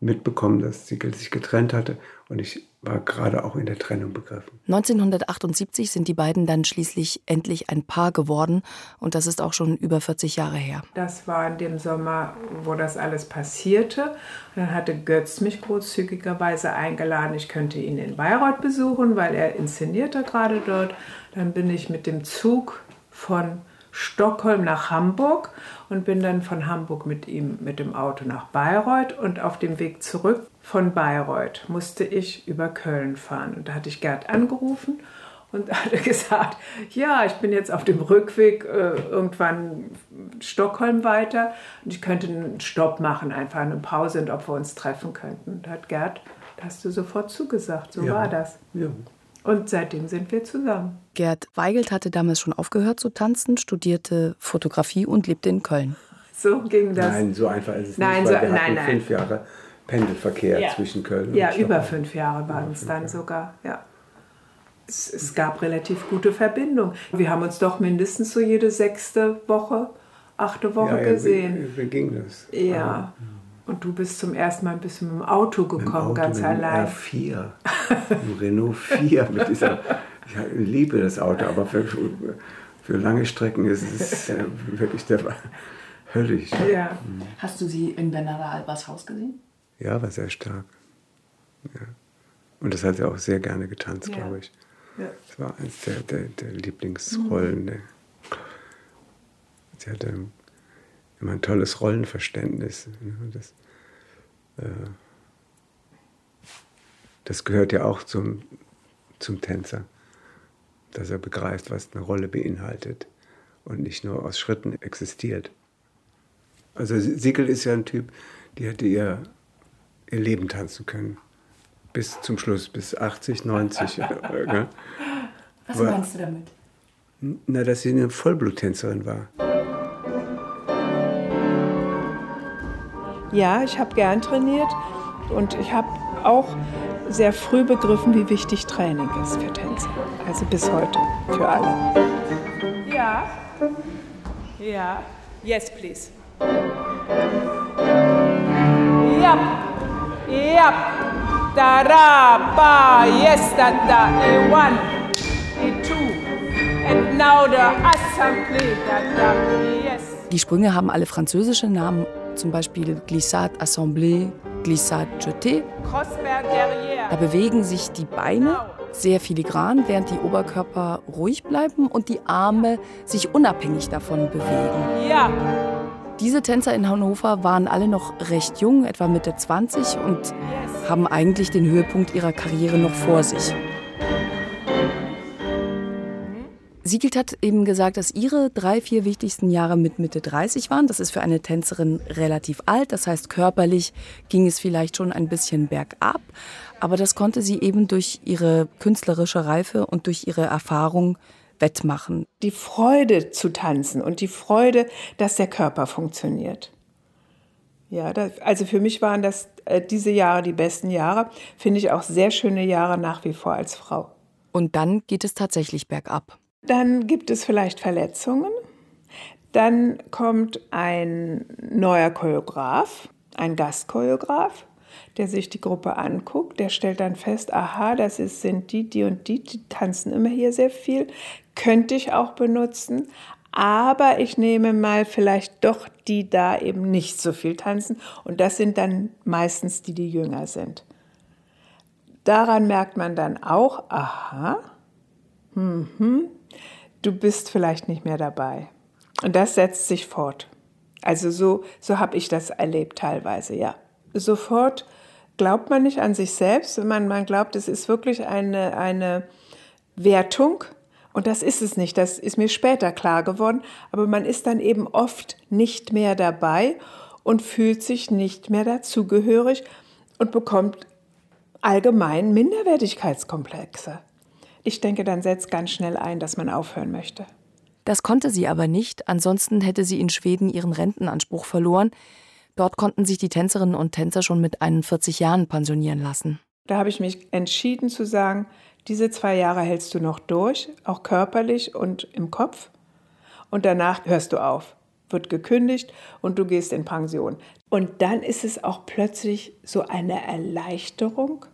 mitbekommen, dass Siegel sich getrennt hatte und ich war gerade auch in der Trennung begriffen. 1978 sind die beiden dann schließlich endlich ein Paar geworden und das ist auch schon über 40 Jahre her. Das war in dem Sommer, wo das alles passierte. dann hatte Götz mich großzügigerweise eingeladen, ich könnte ihn in Bayreuth besuchen, weil er inszenierte gerade dort. Dann bin ich mit dem Zug von Stockholm nach Hamburg und bin dann von Hamburg mit ihm mit dem Auto nach Bayreuth und auf dem Weg zurück von Bayreuth musste ich über Köln fahren. Und da hatte ich Gerd angerufen und hatte gesagt, ja, ich bin jetzt auf dem Rückweg äh, irgendwann Stockholm weiter und ich könnte einen Stopp machen, einfach eine Pause und ob wir uns treffen könnten. Da hat Gerd, da hast du sofort zugesagt, so ja. war das. Ja. Und seitdem sind wir zusammen. Gerd Weigelt hatte damals schon aufgehört zu tanzen, studierte Fotografie und lebte in Köln. So ging das. Nein, so einfach ist es nein, nicht. So, wir nein, nein. fünf Jahre Pendelverkehr ja. zwischen Köln ja, und Ja, über fünf Jahre waren es dann Jahre. sogar. Ja. Es, es, gab relativ gute Verbindung. Wir haben uns doch mindestens so jede sechste Woche, achte Woche ja, gesehen. Wie, wie ging das? Ja. Und du bist zum ersten Mal ein bisschen mit dem Auto gekommen, Auto, ganz mit allein. R4, ein Renault 4 mit dieser. Ich liebe das Auto, aber für, für lange Strecken ist es wirklich der höllisch. Ja. Hast du sie in Bernarda Albers Haus gesehen? Ja, war sehr stark. Ja. Und das hat sie auch sehr gerne getanzt, ja. glaube ich. Ja. Das war eines der, der, der Lieblingsrollen. Mhm. Sie hatte immer ein tolles Rollenverständnis. Ne? Das, äh, das gehört ja auch zum, zum Tänzer, dass er begreift, was eine Rolle beinhaltet und nicht nur aus Schritten existiert. Also Siegel ist ja ein Typ, die hätte ihr, ihr Leben tanzen können. Bis zum Schluss, bis 80, 90. ne? Was Aber, meinst du damit? Na, dass sie eine Vollbluttänzerin war. Ja, ich habe gern trainiert und ich habe auch sehr früh begriffen, wie wichtig Training ist für Tänzer. Also bis heute, für alle. Ja, ja, yes, please. Yep, yep. Da, ra, ba, yes, da, da, a one, a two. And now the assembly, da, da, yes. Die Sprünge haben alle französische Namen zum Beispiel Glissade Assemblée, Glissade Jeté. Da bewegen sich die Beine sehr filigran, während die Oberkörper ruhig bleiben und die Arme sich unabhängig davon bewegen. Ja. Diese Tänzer in Hannover waren alle noch recht jung, etwa Mitte 20, und haben eigentlich den Höhepunkt ihrer Karriere noch vor sich. Siegelt hat eben gesagt, dass ihre drei, vier wichtigsten Jahre mit Mitte 30 waren. Das ist für eine Tänzerin relativ alt. Das heißt, körperlich ging es vielleicht schon ein bisschen bergab. Aber das konnte sie eben durch ihre künstlerische Reife und durch ihre Erfahrung wettmachen. Die Freude zu tanzen und die Freude, dass der Körper funktioniert. Ja, das, also für mich waren das äh, diese Jahre die besten Jahre. Finde ich auch sehr schöne Jahre nach wie vor als Frau. Und dann geht es tatsächlich bergab. Dann gibt es vielleicht Verletzungen. Dann kommt ein neuer Choreograf, ein Gastchoreograf, der sich die Gruppe anguckt. Der stellt dann fest, aha, das ist, sind die, die und die, die tanzen immer hier sehr viel. Könnte ich auch benutzen. Aber ich nehme mal vielleicht doch die da eben nicht so viel tanzen. Und das sind dann meistens die, die jünger sind. Daran merkt man dann auch, aha, mhm, du bist vielleicht nicht mehr dabei. Und das setzt sich fort. Also so, so habe ich das erlebt teilweise, ja. Sofort glaubt man nicht an sich selbst, man, man glaubt, es ist wirklich eine, eine Wertung. Und das ist es nicht, das ist mir später klar geworden. Aber man ist dann eben oft nicht mehr dabei und fühlt sich nicht mehr dazugehörig und bekommt allgemein Minderwertigkeitskomplexe. Ich denke, dann setzt ganz schnell ein, dass man aufhören möchte. Das konnte sie aber nicht, ansonsten hätte sie in Schweden ihren Rentenanspruch verloren. Dort konnten sich die Tänzerinnen und Tänzer schon mit 41 Jahren pensionieren lassen. Da habe ich mich entschieden zu sagen, diese zwei Jahre hältst du noch durch, auch körperlich und im Kopf. Und danach hörst du auf, wird gekündigt und du gehst in Pension. Und dann ist es auch plötzlich so eine Erleichterung,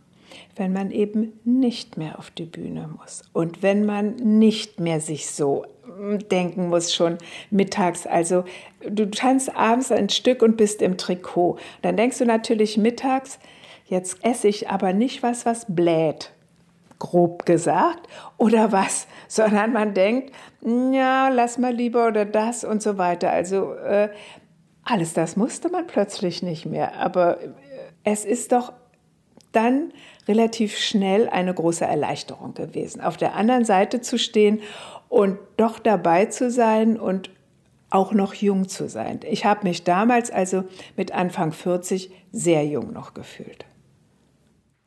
wenn man eben nicht mehr auf die Bühne muss und wenn man nicht mehr sich so hm, denken muss schon mittags. Also du tanzt abends ein Stück und bist im Trikot. Dann denkst du natürlich mittags, jetzt esse ich aber nicht was, was bläht, grob gesagt, oder was, sondern man denkt, ja, lass mal lieber oder das und so weiter. Also äh, alles das musste man plötzlich nicht mehr. Aber äh, es ist doch dann relativ schnell eine große Erleichterung gewesen, auf der anderen Seite zu stehen und doch dabei zu sein und auch noch jung zu sein. Ich habe mich damals also mit Anfang 40 sehr jung noch gefühlt.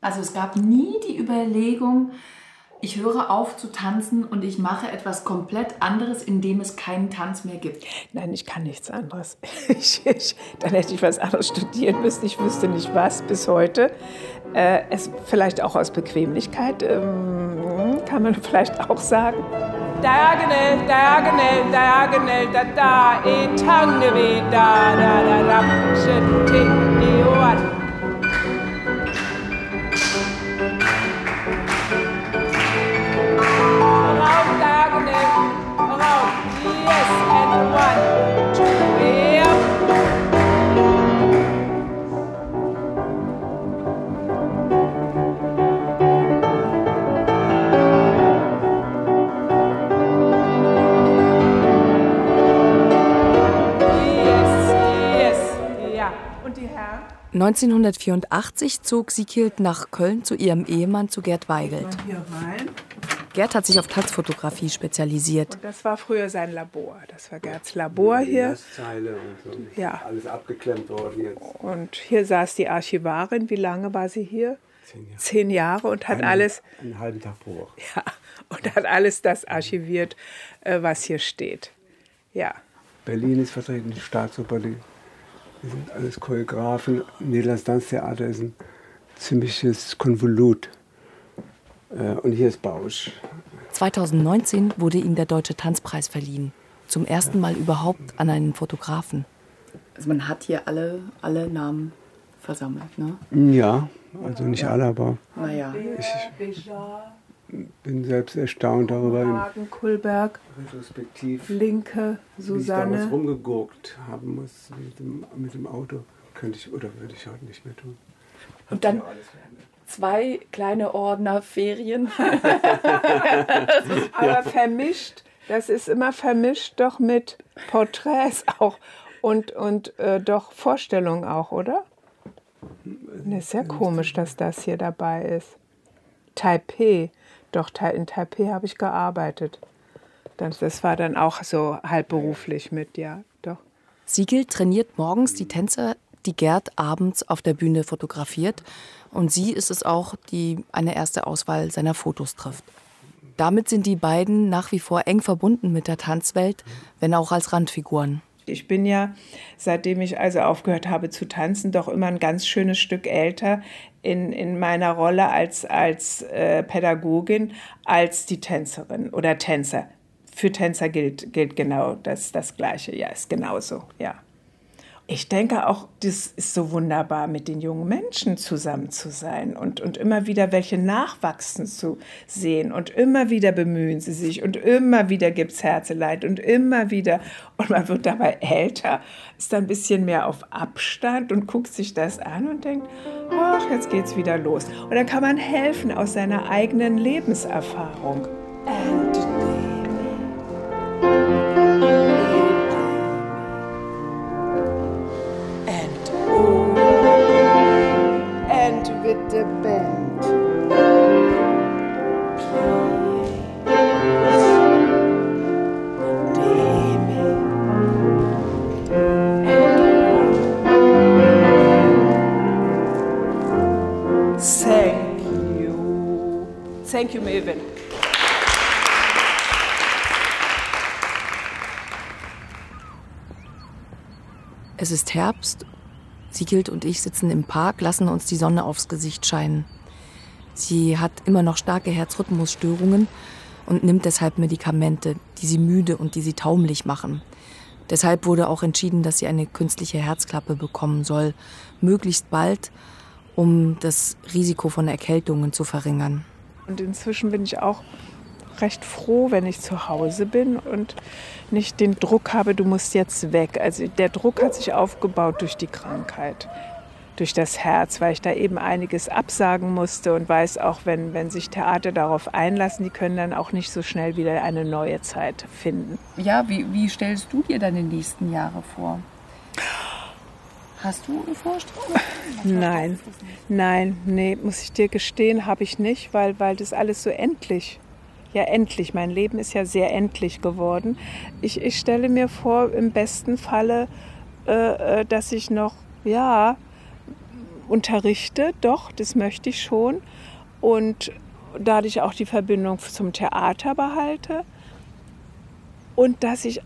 Also es gab nie die Überlegung, ich höre auf zu tanzen und ich mache etwas komplett anderes, indem es keinen Tanz mehr gibt. Nein, ich kann nichts anderes. Ich, ich, dann hätte ich was anderes studieren müssen. Ich wüsste nicht was bis heute. Äh, es vielleicht auch aus Bequemlichkeit, ähm, kann man vielleicht auch sagen. Diagonal, diagonal, diagonal, da da, e tang da da da da, shit, te, e, one. 1984 zog Siekild nach Köln zu ihrem Ehemann, zu Gerd Weigelt. Gerd hat sich auf Tanzfotografie spezialisiert. Und das war früher sein Labor. Das war Gerds Labor hier. Zeile und so. Ja. Alles abgeklemmt worden jetzt. Und hier saß die Archivarin. Wie lange war sie hier? Zehn Jahre. Zehn Jahre und hat Einen- alles, Einen halben Tag pro Woche. ja, und hat alles das archiviert, äh, was hier steht. Ja. Berlin ist vertreten, die Staatsoper, die, die sind alles Choreografen. Niederlands Tanztheater ist ein ziemliches Konvolut. Äh, Und hier ist Bausch. 2019 wurde ihm der Deutsche Tanzpreis verliehen. Zum ersten Mal überhaupt an einen Fotografen. Also man hat hier alle, alle Namen versammelt, ne? Ja, also nicht alle, aber Naja. bin selbst erstaunt darüber. Hagen, Kulberg, Retrospektiv, Linke, wie ich damals Susanne. rumgegurkt haben muss mit dem, mit dem Auto. Könnte ich oder würde ich heute nicht mehr tun. Und dann zwei kleine Ordner Ferien. Aber vermischt, das ist immer vermischt doch mit Porträts auch und, und äh, doch Vorstellungen auch, oder? Das ist ja komisch, dass das hier dabei ist. Taipei, doch in Taipei habe ich gearbeitet. Das, das war dann auch so halbberuflich mit, ja, doch. Siegel trainiert morgens die Tänzer, die Gerd abends auf der Bühne fotografiert. Und sie ist es auch, die eine erste Auswahl seiner Fotos trifft. Damit sind die beiden nach wie vor eng verbunden mit der Tanzwelt, wenn auch als Randfiguren. Ich bin ja, seitdem ich also aufgehört habe zu tanzen, doch immer ein ganz schönes Stück älter in, in meiner Rolle als, als äh, Pädagogin als die Tänzerin oder Tänzer. Für Tänzer gilt, gilt genau das, das Gleiche. Ja, ist genauso, ja. Ich denke auch, das ist so wunderbar, mit den jungen Menschen zusammen zu sein und, und immer wieder welche nachwachsen zu sehen. Und immer wieder bemühen sie sich und immer wieder gibt es Herzeleid und immer wieder. Und man wird dabei älter, ist dann ein bisschen mehr auf Abstand und guckt sich das an und denkt, ach, jetzt geht's wieder los. Und dann kann man helfen aus seiner eigenen Lebenserfahrung. Thank you, Melvin. Es ist Herbst Siegild und ich sitzen im Park, lassen uns die Sonne aufs Gesicht scheinen. Sie hat immer noch starke Herzrhythmusstörungen und nimmt deshalb Medikamente, die sie müde und die sie taumlich machen. Deshalb wurde auch entschieden, dass sie eine künstliche Herzklappe bekommen soll, möglichst bald, um das Risiko von Erkältungen zu verringern. Und inzwischen bin ich auch recht froh, wenn ich zu Hause bin und nicht den Druck habe, du musst jetzt weg. Also der Druck hat sich aufgebaut durch die Krankheit, durch das Herz, weil ich da eben einiges absagen musste und weiß auch, wenn, wenn sich Theater darauf einlassen, die können dann auch nicht so schnell wieder eine neue Zeit finden. Ja, wie, wie stellst du dir deine nächsten Jahre vor? Hast du eine Vorstellung? Nein, nein, nee, muss ich dir gestehen, habe ich nicht, weil, weil das alles so endlich ja endlich. Mein Leben ist ja sehr endlich geworden. Ich, ich stelle mir vor, im besten Falle, äh, äh, dass ich noch, ja, unterrichte. Doch, das möchte ich schon. Und dadurch auch die Verbindung zum Theater behalte. Und dass ich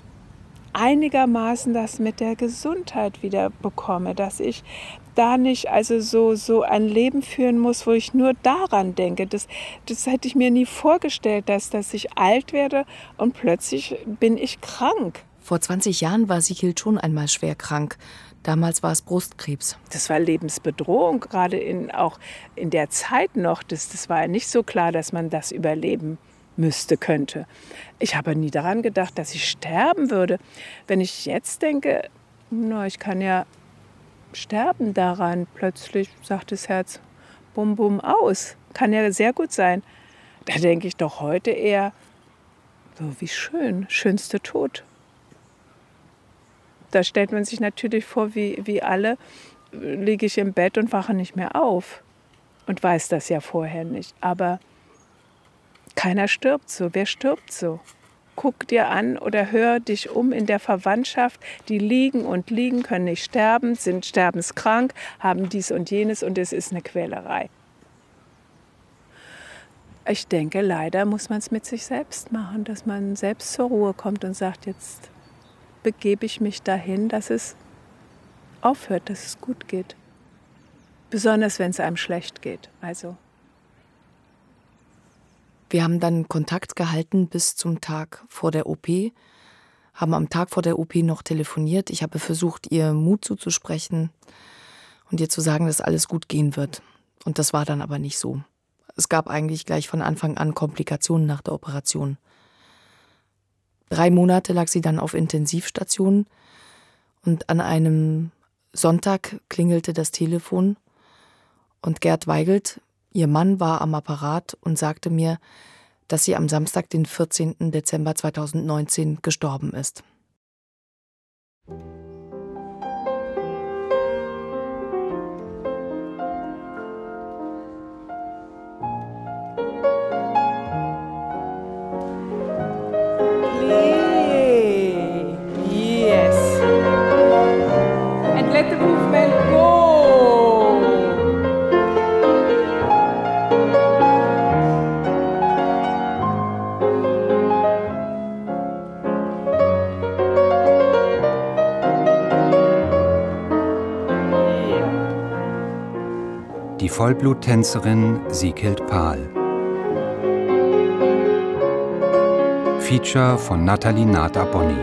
einigermaßen das mit der Gesundheit wieder bekomme, dass ich da nicht also so, so ein Leben führen muss, wo ich nur daran denke. Das, das hätte ich mir nie vorgestellt, dass, dass ich alt werde und plötzlich bin ich krank. Vor 20 Jahren war Sighild schon einmal schwer krank. Damals war es Brustkrebs. Das war Lebensbedrohung, gerade in, auch in der Zeit noch. Das, das war ja nicht so klar, dass man das überleben müsste, könnte. Ich habe nie daran gedacht, dass ich sterben würde. Wenn ich jetzt denke, na, ich kann ja sterben daran. Plötzlich sagt das Herz bum bum aus. Kann ja sehr gut sein. Da denke ich doch heute eher, so wie schön, schönste Tod. Da stellt man sich natürlich vor, wie, wie alle, liege ich im Bett und wache nicht mehr auf. Und weiß das ja vorher nicht. Aber keiner stirbt so. Wer stirbt so? guck dir an oder hör dich um in der Verwandtschaft, die liegen und liegen, können nicht sterben, sind sterbenskrank, haben dies und jenes und es ist eine Quälerei. Ich denke, leider muss man es mit sich selbst machen, dass man selbst zur Ruhe kommt und sagt, jetzt begebe ich mich dahin, dass es aufhört, dass es gut geht. Besonders wenn es einem schlecht geht. Also wir haben dann Kontakt gehalten bis zum Tag vor der OP, haben am Tag vor der OP noch telefoniert. Ich habe versucht, ihr Mut zuzusprechen und ihr zu sagen, dass alles gut gehen wird. Und das war dann aber nicht so. Es gab eigentlich gleich von Anfang an Komplikationen nach der Operation. Drei Monate lag sie dann auf Intensivstation und an einem Sonntag klingelte das Telefon und Gerd Weigelt, Ihr Mann war am Apparat und sagte mir, dass sie am Samstag, den 14. Dezember 2019, gestorben ist. Vollbluttänzerin Sieghild Pahl. Feature von Nathalie Nata Bonni.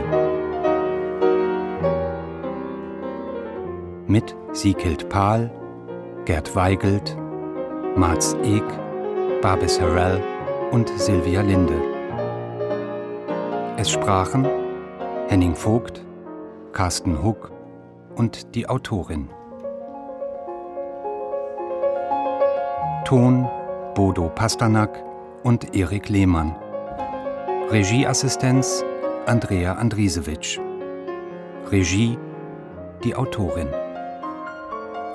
Mit Sieghild Pahl, Gerd Weigelt, Marz Eck, Babis Harrell und Silvia Linde. Es sprachen Henning Vogt, Carsten Huck und die Autorin. Ton Bodo Pasternak und Erik Lehmann. Regieassistenz Andrea Andrisewitsch. Regie die Autorin.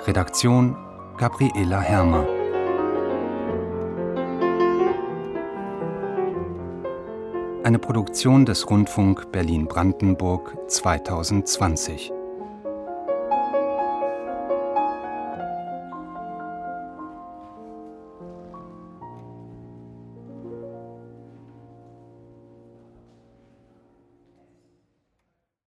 Redaktion Gabriela Hermer. Eine Produktion des Rundfunk Berlin-Brandenburg 2020.